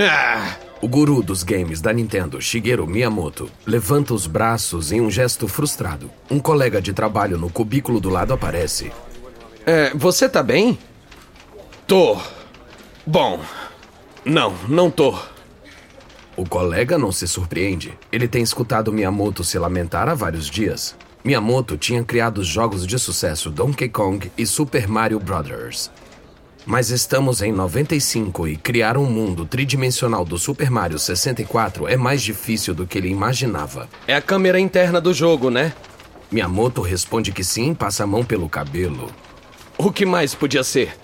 Ah! O guru dos games da Nintendo, Shigeru Miyamoto, levanta os braços em um gesto frustrado. Um colega de trabalho no cubículo do lado aparece. É, você tá bem? Tô. Bom. Não, não tô. O colega não se surpreende. Ele tem escutado Miyamoto se lamentar há vários dias. Miyamoto tinha criado os jogos de sucesso Donkey Kong e Super Mario Bros. Mas estamos em 95 e criar um mundo tridimensional do Super Mario 64 é mais difícil do que ele imaginava. É a câmera interna do jogo, né? Miyamoto responde que sim passa a mão pelo cabelo. O que mais podia ser?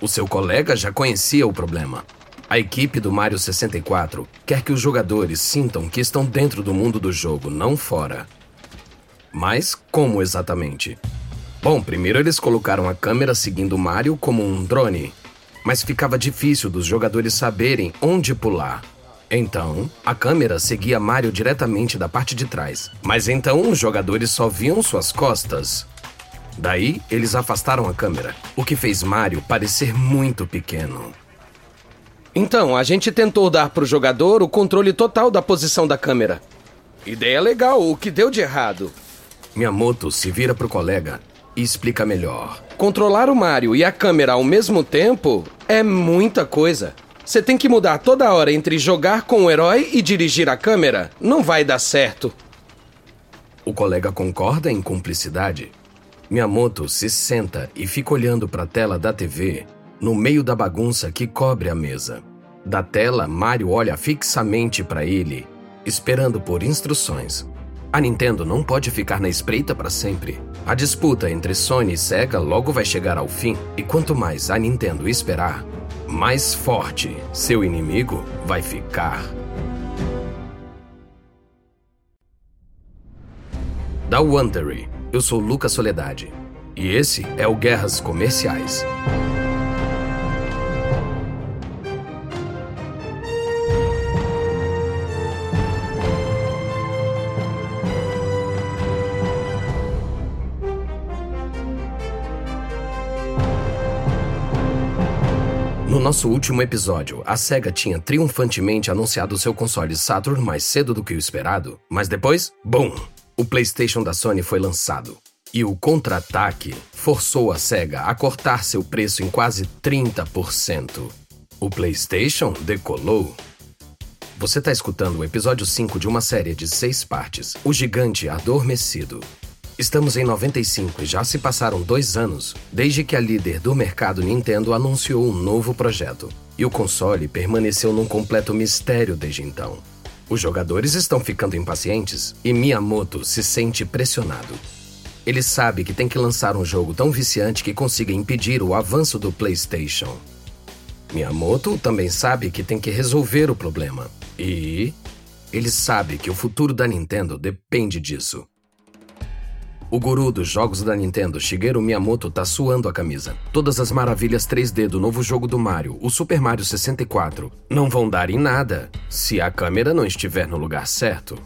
O seu colega já conhecia o problema. A equipe do Mario 64 quer que os jogadores sintam que estão dentro do mundo do jogo, não fora. Mas como exatamente? Bom, primeiro eles colocaram a câmera seguindo Mario como um drone, mas ficava difícil dos jogadores saberem onde pular. Então, a câmera seguia Mario diretamente da parte de trás, mas então os jogadores só viam suas costas. Daí, eles afastaram a câmera, o que fez Mario parecer muito pequeno. Então, a gente tentou dar pro jogador o controle total da posição da câmera. Ideia legal, o que deu de errado? Miyamoto se vira pro colega e explica melhor. Controlar o Mario e a câmera ao mesmo tempo é muita coisa. Você tem que mudar toda hora entre jogar com o herói e dirigir a câmera. Não vai dar certo. O colega concorda em cumplicidade. Miyamoto se senta e fica olhando para a tela da TV, no meio da bagunça que cobre a mesa. Da tela, Mario olha fixamente para ele, esperando por instruções. A Nintendo não pode ficar na espreita para sempre. A disputa entre Sony e Sega logo vai chegar ao fim, e quanto mais a Nintendo esperar, mais forte seu inimigo vai ficar. Da Wondery, eu sou Lucas Soledade, e esse é o Guerras Comerciais. Nosso último episódio, a SEGA tinha triunfantemente anunciado seu console Saturn mais cedo do que o esperado, mas depois, BUM! O PlayStation da Sony foi lançado. E o contra-ataque forçou a SEGA a cortar seu preço em quase 30%. O PlayStation decolou. Você está escutando o episódio 5 de uma série de seis partes, O Gigante Adormecido. Estamos em 95 e já se passaram dois anos desde que a líder do mercado Nintendo anunciou um novo projeto. E o console permaneceu num completo mistério desde então. Os jogadores estão ficando impacientes e Miyamoto se sente pressionado. Ele sabe que tem que lançar um jogo tão viciante que consiga impedir o avanço do PlayStation. Miyamoto também sabe que tem que resolver o problema. E ele sabe que o futuro da Nintendo depende disso. O guru dos jogos da Nintendo, Shigeru Miyamoto, tá suando a camisa. Todas as maravilhas 3D do novo jogo do Mario, o Super Mario 64, não vão dar em nada se a câmera não estiver no lugar certo.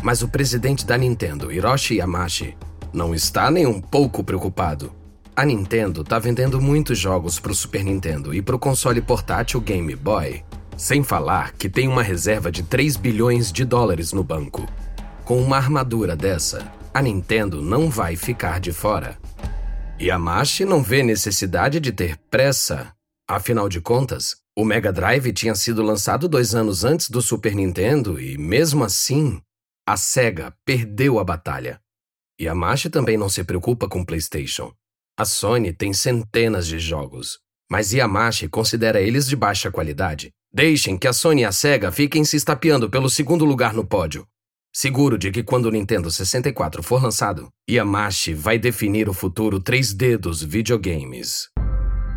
Mas o presidente da Nintendo, Hiroshi Yamauchi, não está nem um pouco preocupado. A Nintendo tá vendendo muitos jogos pro Super Nintendo e pro console portátil Game Boy. Sem falar que tem uma reserva de 3 bilhões de dólares no banco. Com uma armadura dessa, a Nintendo não vai ficar de fora. Yamashi não vê necessidade de ter pressa. Afinal de contas, o Mega Drive tinha sido lançado dois anos antes do Super Nintendo e, mesmo assim, a SEGA perdeu a batalha. Yamashi também não se preocupa com PlayStation. A Sony tem centenas de jogos, mas Yamashi considera eles de baixa qualidade. Deixem que a Sony e a SEGA fiquem se estapeando pelo segundo lugar no pódio. Seguro de que quando o Nintendo 64 for lançado, Yamashi vai definir o futuro 3D dos videogames.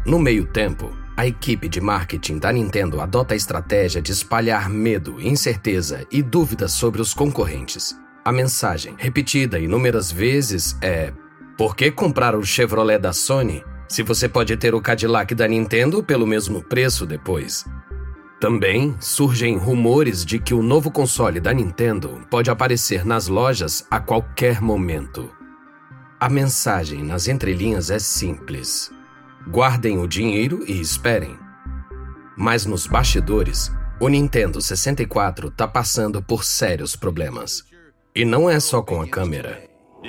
No meio tempo, a equipe de marketing da Nintendo adota a estratégia de espalhar medo, incerteza e dúvidas sobre os concorrentes. A mensagem, repetida inúmeras vezes, é: Por que comprar o Chevrolet da Sony se você pode ter o Cadillac da Nintendo pelo mesmo preço depois? Também surgem rumores de que o novo console da Nintendo pode aparecer nas lojas a qualquer momento. A mensagem nas entrelinhas é simples: guardem o dinheiro e esperem. Mas nos bastidores, O Nintendo 64 tá passando por sérios problemas. E não é só com a câmera.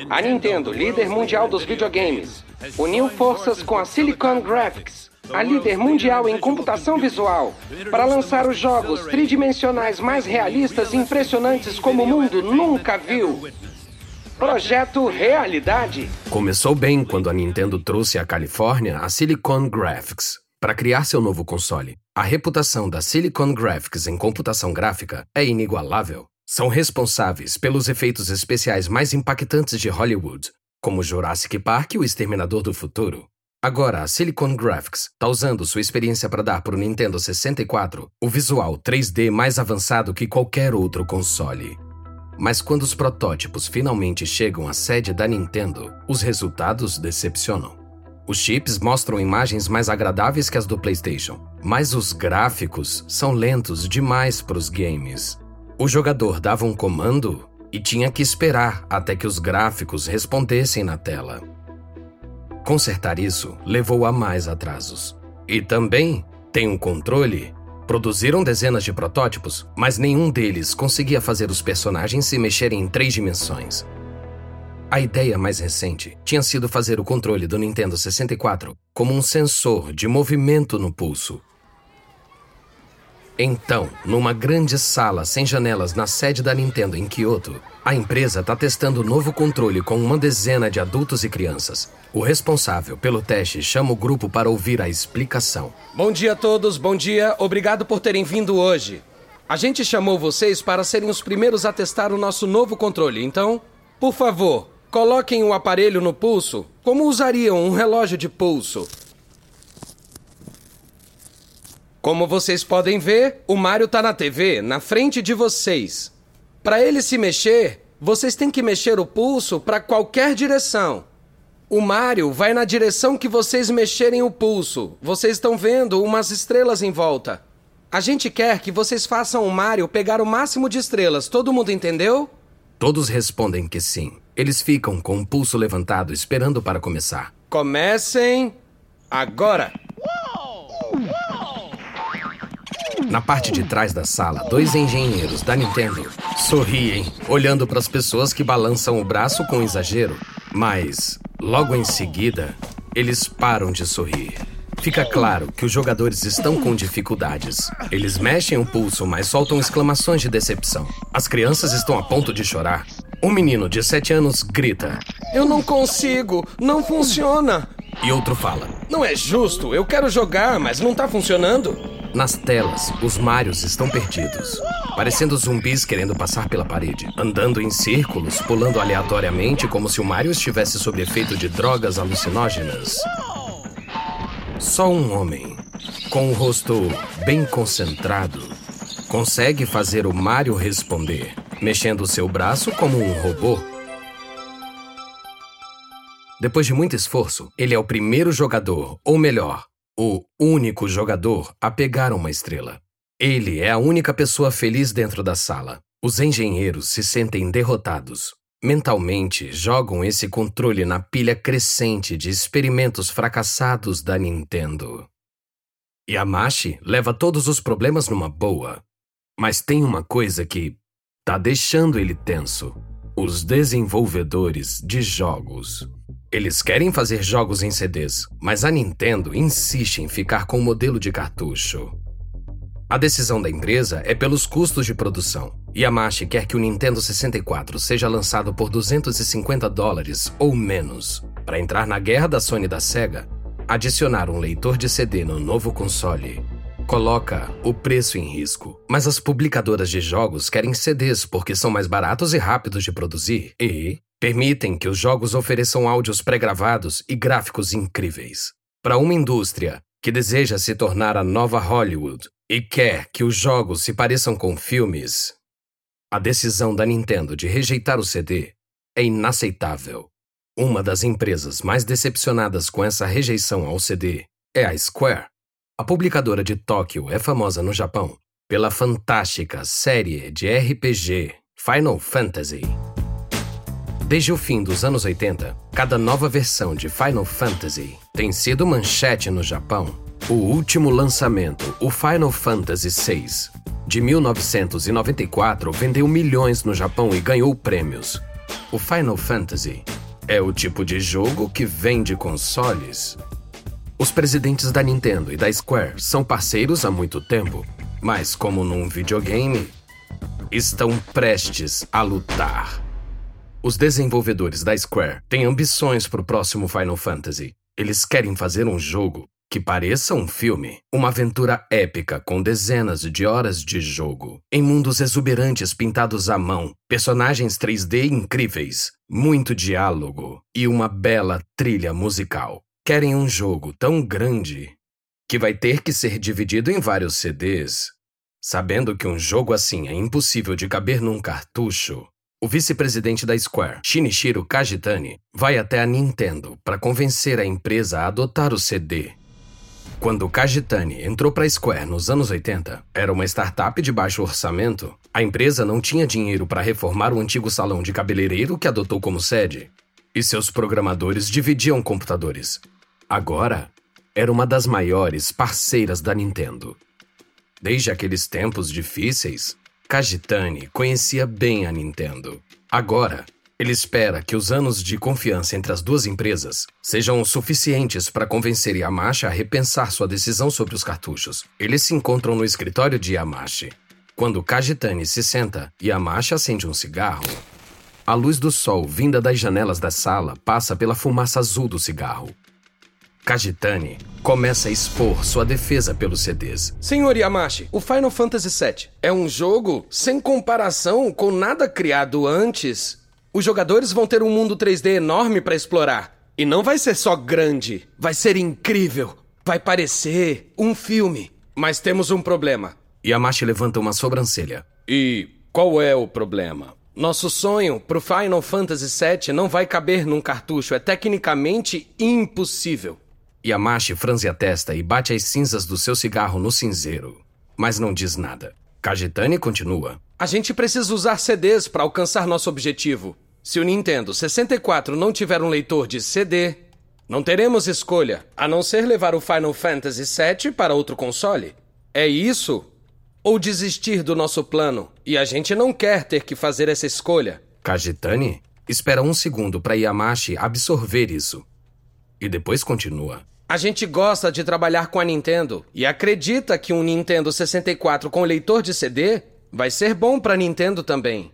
A Nintendo, líder mundial dos videogames, uniu forças com a Silicon Graphics, a líder mundial em computação visual, para lançar os jogos tridimensionais mais realistas e impressionantes como o mundo nunca viu. Projeto Realidade. Começou bem quando a Nintendo trouxe à Califórnia a Silicon Graphics para criar seu novo console. A reputação da Silicon Graphics em computação gráfica é inigualável. São responsáveis pelos efeitos especiais mais impactantes de Hollywood, como Jurassic Park e o Exterminador do Futuro. Agora, a Silicon Graphics está usando sua experiência para dar para o Nintendo 64 o visual 3D mais avançado que qualquer outro console. Mas quando os protótipos finalmente chegam à sede da Nintendo, os resultados decepcionam. Os chips mostram imagens mais agradáveis que as do PlayStation, mas os gráficos são lentos demais para os games. O jogador dava um comando e tinha que esperar até que os gráficos respondessem na tela. Consertar isso levou a mais atrasos. E também tem um controle. Produziram dezenas de protótipos, mas nenhum deles conseguia fazer os personagens se mexerem em três dimensões. A ideia mais recente tinha sido fazer o controle do Nintendo 64 como um sensor de movimento no pulso. Então, numa grande sala sem janelas na sede da Nintendo em Kyoto, a empresa está testando o novo controle com uma dezena de adultos e crianças. O responsável pelo teste chama o grupo para ouvir a explicação. Bom dia a todos, bom dia. Obrigado por terem vindo hoje. A gente chamou vocês para serem os primeiros a testar o nosso novo controle, então, por favor, Coloquem o aparelho no pulso como usariam um relógio de pulso. Como vocês podem ver, o Mario está na TV, na frente de vocês. Para ele se mexer, vocês têm que mexer o pulso para qualquer direção. O Mario vai na direção que vocês mexerem o pulso. Vocês estão vendo umas estrelas em volta. A gente quer que vocês façam o Mario pegar o máximo de estrelas. Todo mundo entendeu? Todos respondem que sim. Eles ficam com o pulso levantado, esperando para começar. Comecem agora! Na parte de trás da sala, dois engenheiros da Nintendo sorriem, olhando para as pessoas que balançam o braço com exagero. Mas, logo em seguida, eles param de sorrir. Fica claro que os jogadores estão com dificuldades. Eles mexem o pulso, mas soltam exclamações de decepção. As crianças estão a ponto de chorar. Um menino de 7 anos grita: Eu não consigo, não funciona. E outro fala: Não é justo, eu quero jogar, mas não tá funcionando. Nas telas, os Marios estão perdidos, parecendo zumbis querendo passar pela parede, andando em círculos, pulando aleatoriamente como se o Mario estivesse sob efeito de drogas alucinógenas. Só um homem, com o rosto bem concentrado, consegue fazer o Mario responder mexendo seu braço como um robô. Depois de muito esforço, ele é o primeiro jogador, ou melhor, o único jogador a pegar uma estrela. Ele é a única pessoa feliz dentro da sala. Os engenheiros se sentem derrotados. Mentalmente, jogam esse controle na pilha crescente de experimentos fracassados da Nintendo. Yamashi leva todos os problemas numa boa. Mas tem uma coisa que tá deixando ele tenso. Os desenvolvedores de jogos. Eles querem fazer jogos em CDs, mas a Nintendo insiste em ficar com o modelo de cartucho. A decisão da empresa é pelos custos de produção. Yamashi quer que o Nintendo 64 seja lançado por 250 dólares ou menos. Para entrar na guerra da Sony e da Sega, adicionar um leitor de CD no novo console coloca o preço em risco. Mas as publicadoras de jogos querem CDs porque são mais baratos e rápidos de produzir e permitem que os jogos ofereçam áudios pré-gravados e gráficos incríveis. Para uma indústria que deseja se tornar a nova Hollywood e quer que os jogos se pareçam com filmes, a decisão da Nintendo de rejeitar o CD é inaceitável. Uma das empresas mais decepcionadas com essa rejeição ao CD é a Square. A publicadora de Tóquio é famosa no Japão pela fantástica série de RPG Final Fantasy. Desde o fim dos anos 80, cada nova versão de Final Fantasy tem sido manchete no Japão. O último lançamento, o Final Fantasy VI, de 1994 vendeu milhões no Japão e ganhou prêmios. O Final Fantasy é o tipo de jogo que vende consoles. Os presidentes da Nintendo e da Square são parceiros há muito tempo, mas como num videogame, estão prestes a lutar. Os desenvolvedores da Square têm ambições para o próximo Final Fantasy. Eles querem fazer um jogo que pareça um filme, uma aventura épica com dezenas de horas de jogo, em mundos exuberantes pintados à mão, personagens 3D incríveis, muito diálogo e uma bela trilha musical. Querem um jogo tão grande que vai ter que ser dividido em vários CDs. Sabendo que um jogo assim é impossível de caber num cartucho, o vice-presidente da Square, Shinichiro Kajitani, vai até a Nintendo para convencer a empresa a adotar o CD quando Kajitani entrou para a Square nos anos 80, era uma startup de baixo orçamento. A empresa não tinha dinheiro para reformar o antigo salão de cabeleireiro que adotou como sede. E seus programadores dividiam computadores. Agora, era uma das maiores parceiras da Nintendo. Desde aqueles tempos difíceis, Kajitani conhecia bem a Nintendo. Agora, ele espera que os anos de confiança entre as duas empresas sejam suficientes para convencer Yamashi a repensar sua decisão sobre os cartuchos. Eles se encontram no escritório de Yamashi. Quando Kajitani se senta, Yamashi acende um cigarro. A luz do sol vinda das janelas da sala passa pela fumaça azul do cigarro. Kajitani começa a expor sua defesa pelos CDs. Senhor Yamashi, o Final Fantasy VII é um jogo sem comparação com nada criado antes os jogadores vão ter um mundo 3D enorme para explorar. E não vai ser só grande, vai ser incrível. Vai parecer um filme. Mas temos um problema. Yamashi levanta uma sobrancelha. E qual é o problema? Nosso sonho pro Final Fantasy VII não vai caber num cartucho. É tecnicamente impossível. Yamashi franze a testa e bate as cinzas do seu cigarro no cinzeiro. Mas não diz nada. Kajitani continua. A gente precisa usar CDs para alcançar nosso objetivo. Se o Nintendo 64 não tiver um leitor de CD, não teremos escolha a não ser levar o Final Fantasy VII para outro console. É isso? Ou desistir do nosso plano e a gente não quer ter que fazer essa escolha? Kajitani espera um segundo para Yamashi absorver isso. E depois continua. A gente gosta de trabalhar com a Nintendo e acredita que um Nintendo 64 com leitor de CD Vai ser bom para Nintendo também.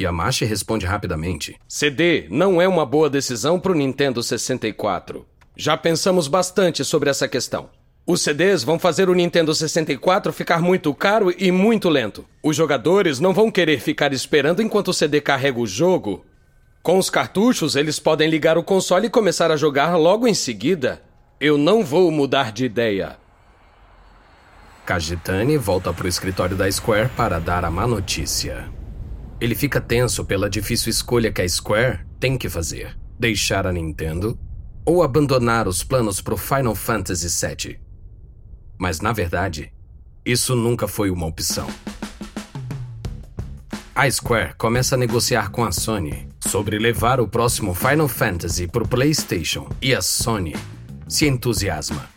Yamashi responde rapidamente: CD não é uma boa decisão para o Nintendo 64. Já pensamos bastante sobre essa questão. Os CDs vão fazer o Nintendo 64 ficar muito caro e muito lento. Os jogadores não vão querer ficar esperando enquanto o CD carrega o jogo. Com os cartuchos, eles podem ligar o console e começar a jogar logo em seguida. Eu não vou mudar de ideia. Kajitani volta para o escritório da Square para dar a má notícia. Ele fica tenso pela difícil escolha que a Square tem que fazer: deixar a Nintendo ou abandonar os planos para o Final Fantasy VII. Mas na verdade, isso nunca foi uma opção. A Square começa a negociar com a Sony sobre levar o próximo Final Fantasy para o PlayStation e a Sony se entusiasma.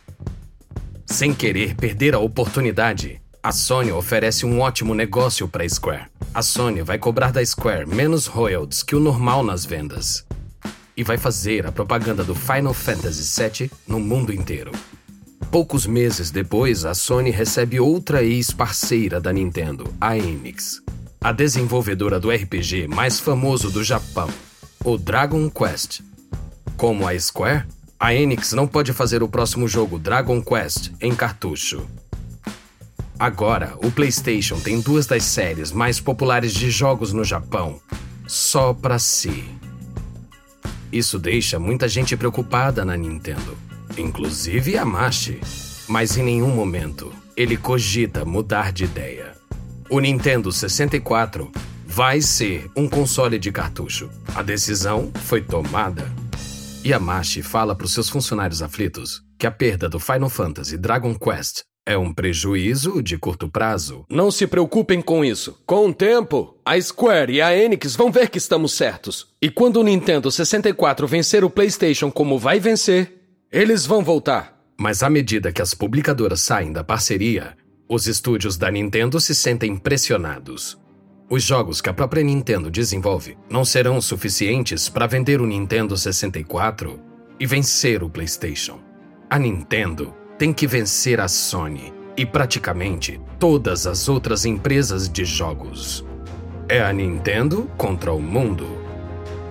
Sem querer perder a oportunidade, a Sony oferece um ótimo negócio para a Square. A Sony vai cobrar da Square menos royalties que o normal nas vendas. E vai fazer a propaganda do Final Fantasy VII no mundo inteiro. Poucos meses depois, a Sony recebe outra ex-parceira da Nintendo, a Enix, a desenvolvedora do RPG mais famoso do Japão, o Dragon Quest. Como a Square, a Enix não pode fazer o próximo jogo Dragon Quest em cartucho. Agora, o PlayStation tem duas das séries mais populares de jogos no Japão, só para si. Isso deixa muita gente preocupada na Nintendo, inclusive Yamashi. Mas em nenhum momento ele cogita mudar de ideia. O Nintendo 64 vai ser um console de cartucho. A decisão foi tomada. Yamashi fala para os seus funcionários aflitos que a perda do Final Fantasy Dragon Quest é um prejuízo de curto prazo. Não se preocupem com isso. Com o tempo, a Square e a Enix vão ver que estamos certos. E quando o Nintendo 64 vencer o PlayStation como vai vencer, eles vão voltar. Mas à medida que as publicadoras saem da parceria, Os estúdios da Nintendo se sentem pressionados. Os jogos que a própria Nintendo desenvolve não serão suficientes para vender o Nintendo 64 e vencer o PlayStation. A Nintendo tem que vencer a Sony e praticamente todas as outras empresas de jogos. É a Nintendo contra o mundo.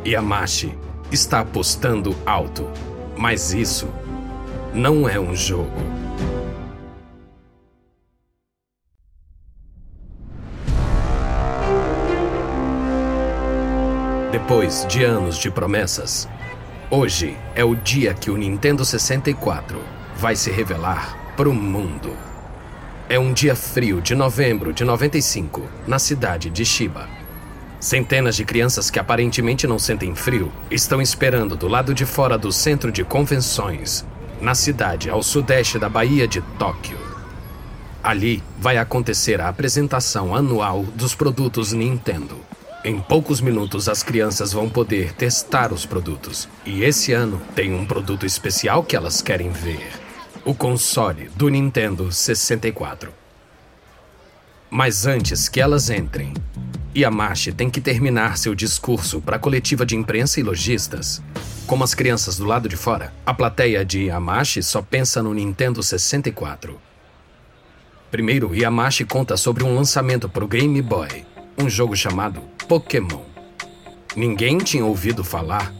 Yamashi está apostando alto, mas isso não é um jogo. Depois de anos de promessas, hoje é o dia que o Nintendo 64 vai se revelar para o mundo. É um dia frio de novembro de 95, na cidade de Shiba. Centenas de crianças que aparentemente não sentem frio estão esperando do lado de fora do centro de convenções, na cidade ao sudeste da Baía de Tóquio. Ali vai acontecer a apresentação anual dos produtos Nintendo. Em poucos minutos, as crianças vão poder testar os produtos. E esse ano tem um produto especial que elas querem ver: o console do Nintendo 64. Mas antes que elas entrem, Yamashi tem que terminar seu discurso para a coletiva de imprensa e lojistas. Como as crianças do lado de fora, a plateia de Yamashi só pensa no Nintendo 64. Primeiro, Yamashi conta sobre um lançamento para o Game Boy, um jogo chamado Pokémon. Ninguém tinha ouvido falar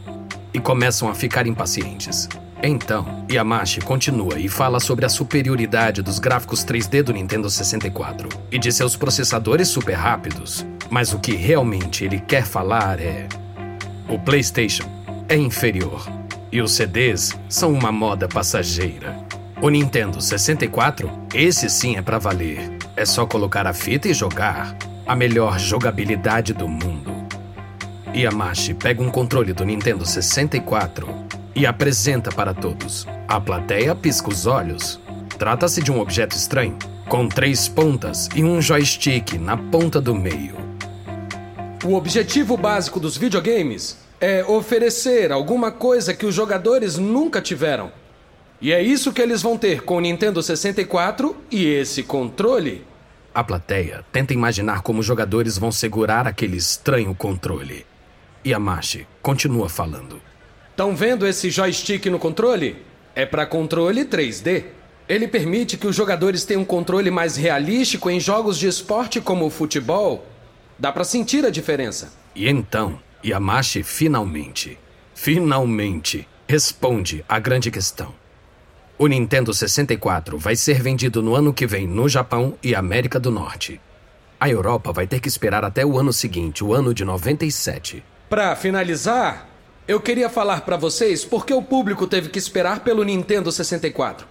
e começam a ficar impacientes. Então, Yamashi continua e fala sobre a superioridade dos gráficos 3D do Nintendo 64 e de seus processadores super rápidos. Mas o que realmente ele quer falar é: o PlayStation é inferior e os CDs são uma moda passageira. O Nintendo 64, esse sim é para valer. É só colocar a fita e jogar a melhor jogabilidade do mundo. Yamashi pega um controle do Nintendo 64 e apresenta para todos. A plateia pisca os olhos. Trata-se de um objeto estranho, com três pontas e um joystick na ponta do meio. O objetivo básico dos videogames é oferecer alguma coisa que os jogadores nunca tiveram. E é isso que eles vão ter com o Nintendo 64 e esse controle. A plateia tenta imaginar como os jogadores vão segurar aquele estranho controle. Yamashi continua falando. Estão vendo esse joystick no controle? É para controle 3D. Ele permite que os jogadores tenham um controle mais realístico em jogos de esporte como o futebol. Dá para sentir a diferença. E então, Yamashi finalmente, finalmente responde à grande questão. O Nintendo 64 vai ser vendido no ano que vem no Japão e América do Norte. A Europa vai ter que esperar até o ano seguinte, o ano de 97. Para finalizar, eu queria falar para vocês por que o público teve que esperar pelo Nintendo 64.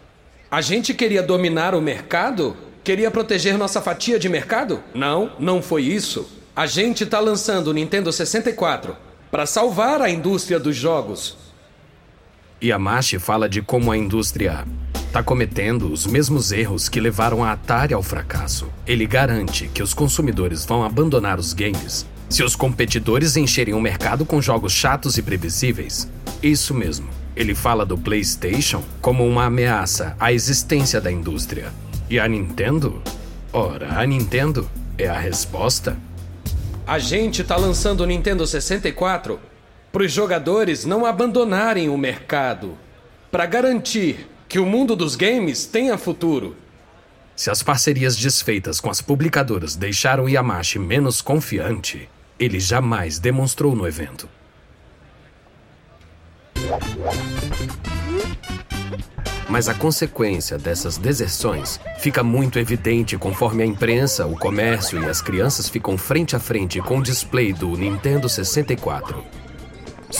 A gente queria dominar o mercado? Queria proteger nossa fatia de mercado? Não, não foi isso. A gente está lançando o Nintendo 64 para salvar a indústria dos jogos. Yamashi fala de como a indústria está cometendo os mesmos erros que levaram a Atari ao fracasso. Ele garante que os consumidores vão abandonar os games se os competidores encherem o mercado com jogos chatos e previsíveis. Isso mesmo. Ele fala do PlayStation como uma ameaça à existência da indústria. E a Nintendo? Ora, a Nintendo é a resposta. A gente está lançando o Nintendo 64 para os jogadores não abandonarem o mercado, para garantir que o mundo dos games tenha futuro. Se as parcerias desfeitas com as publicadoras deixaram Yamashi menos confiante, ele jamais demonstrou no evento. Mas a consequência dessas deserções fica muito evidente conforme a imprensa, o comércio e as crianças ficam frente a frente com o display do Nintendo 64.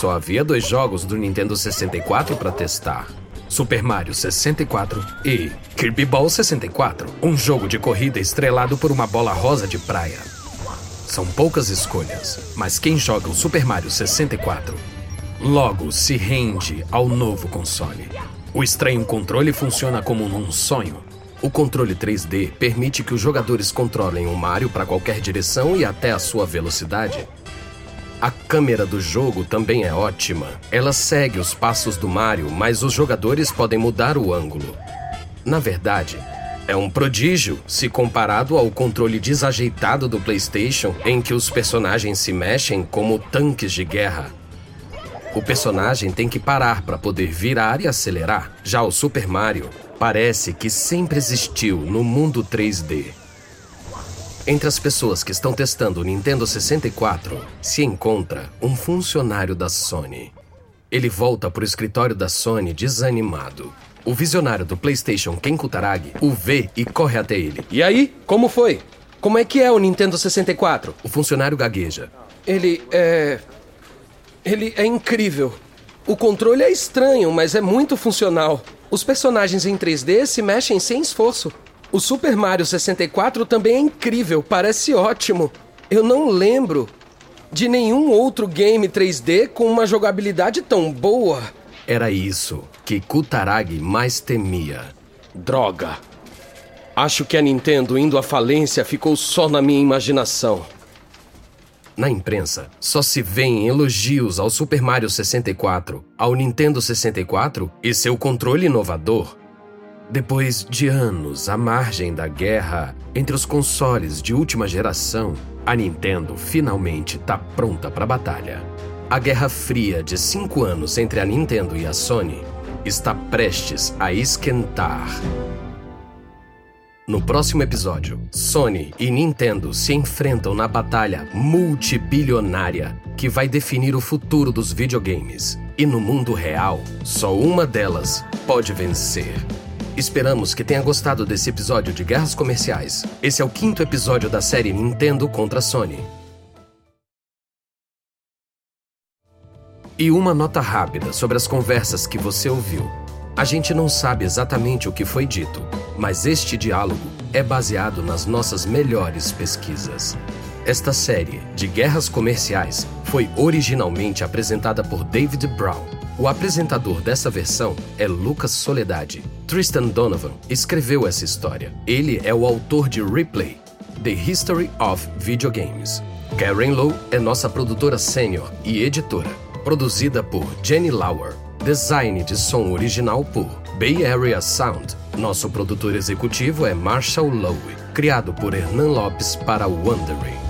Só havia dois jogos do Nintendo 64 para testar: Super Mario 64 e Kirby Ball 64, um jogo de corrida estrelado por uma bola rosa de praia. São poucas escolhas, mas quem joga o Super Mario 64 logo se rende ao novo console. O estranho controle funciona como num sonho. O controle 3D permite que os jogadores controlem o Mario para qualquer direção e até a sua velocidade. A câmera do jogo também é ótima. Ela segue os passos do Mario, mas os jogadores podem mudar o ângulo. Na verdade, É um prodígio se comparado ao controle desajeitado do PlayStation, em que os personagens se mexem como tanques de guerra. O personagem tem que parar para poder virar e acelerar. Já o Super Mario parece que sempre existiu no mundo 3D. Entre as pessoas que estão testando o Nintendo 64 se encontra um funcionário da Sony. Ele volta para o escritório da Sony desanimado. O visionário do PlayStation, Ken Kutaragi, o vê e corre até ele. E aí, como foi? Como é que é o Nintendo 64? O funcionário gagueja. Ele é. Ele é incrível. O controle é estranho, mas é muito funcional. Os personagens em 3D se mexem sem esforço. O Super Mario 64 também é incrível, parece ótimo. Eu não lembro de nenhum outro game 3D com uma jogabilidade tão boa. Era isso que Kutaragi mais temia. Droga. Acho que a Nintendo indo à falência ficou só na minha imaginação. Na imprensa, só se vêem elogios ao Super Mario 64, ao Nintendo 64 e seu controle inovador. Depois de anos à margem da guerra entre os consoles de última geração, a Nintendo finalmente está pronta para a batalha. A Guerra Fria de cinco anos entre a Nintendo e a Sony está prestes a esquentar. No próximo episódio, Sony e Nintendo se enfrentam na batalha multibilionária que vai definir o futuro dos videogames. E no mundo real, só uma delas pode vencer. Esperamos que tenha gostado desse episódio de Guerras Comerciais. Esse é o quinto episódio da série Nintendo contra Sony. E uma nota rápida sobre as conversas que você ouviu. A gente não sabe exatamente o que foi dito, mas este diálogo é baseado nas nossas melhores pesquisas. Esta série de guerras comerciais foi originalmente apresentada por David Brown. O apresentador dessa versão é Lucas Soledade. Tristan Donovan escreveu essa história. Ele é o autor de Replay, The History of Video Games. Karen Lowe é nossa produtora sênior e editora, produzida por Jenny Lauer. Design de som original por Bay Area Sound. Nosso produtor executivo é Marshall Lowe, criado por Hernan Lopes para Wondering.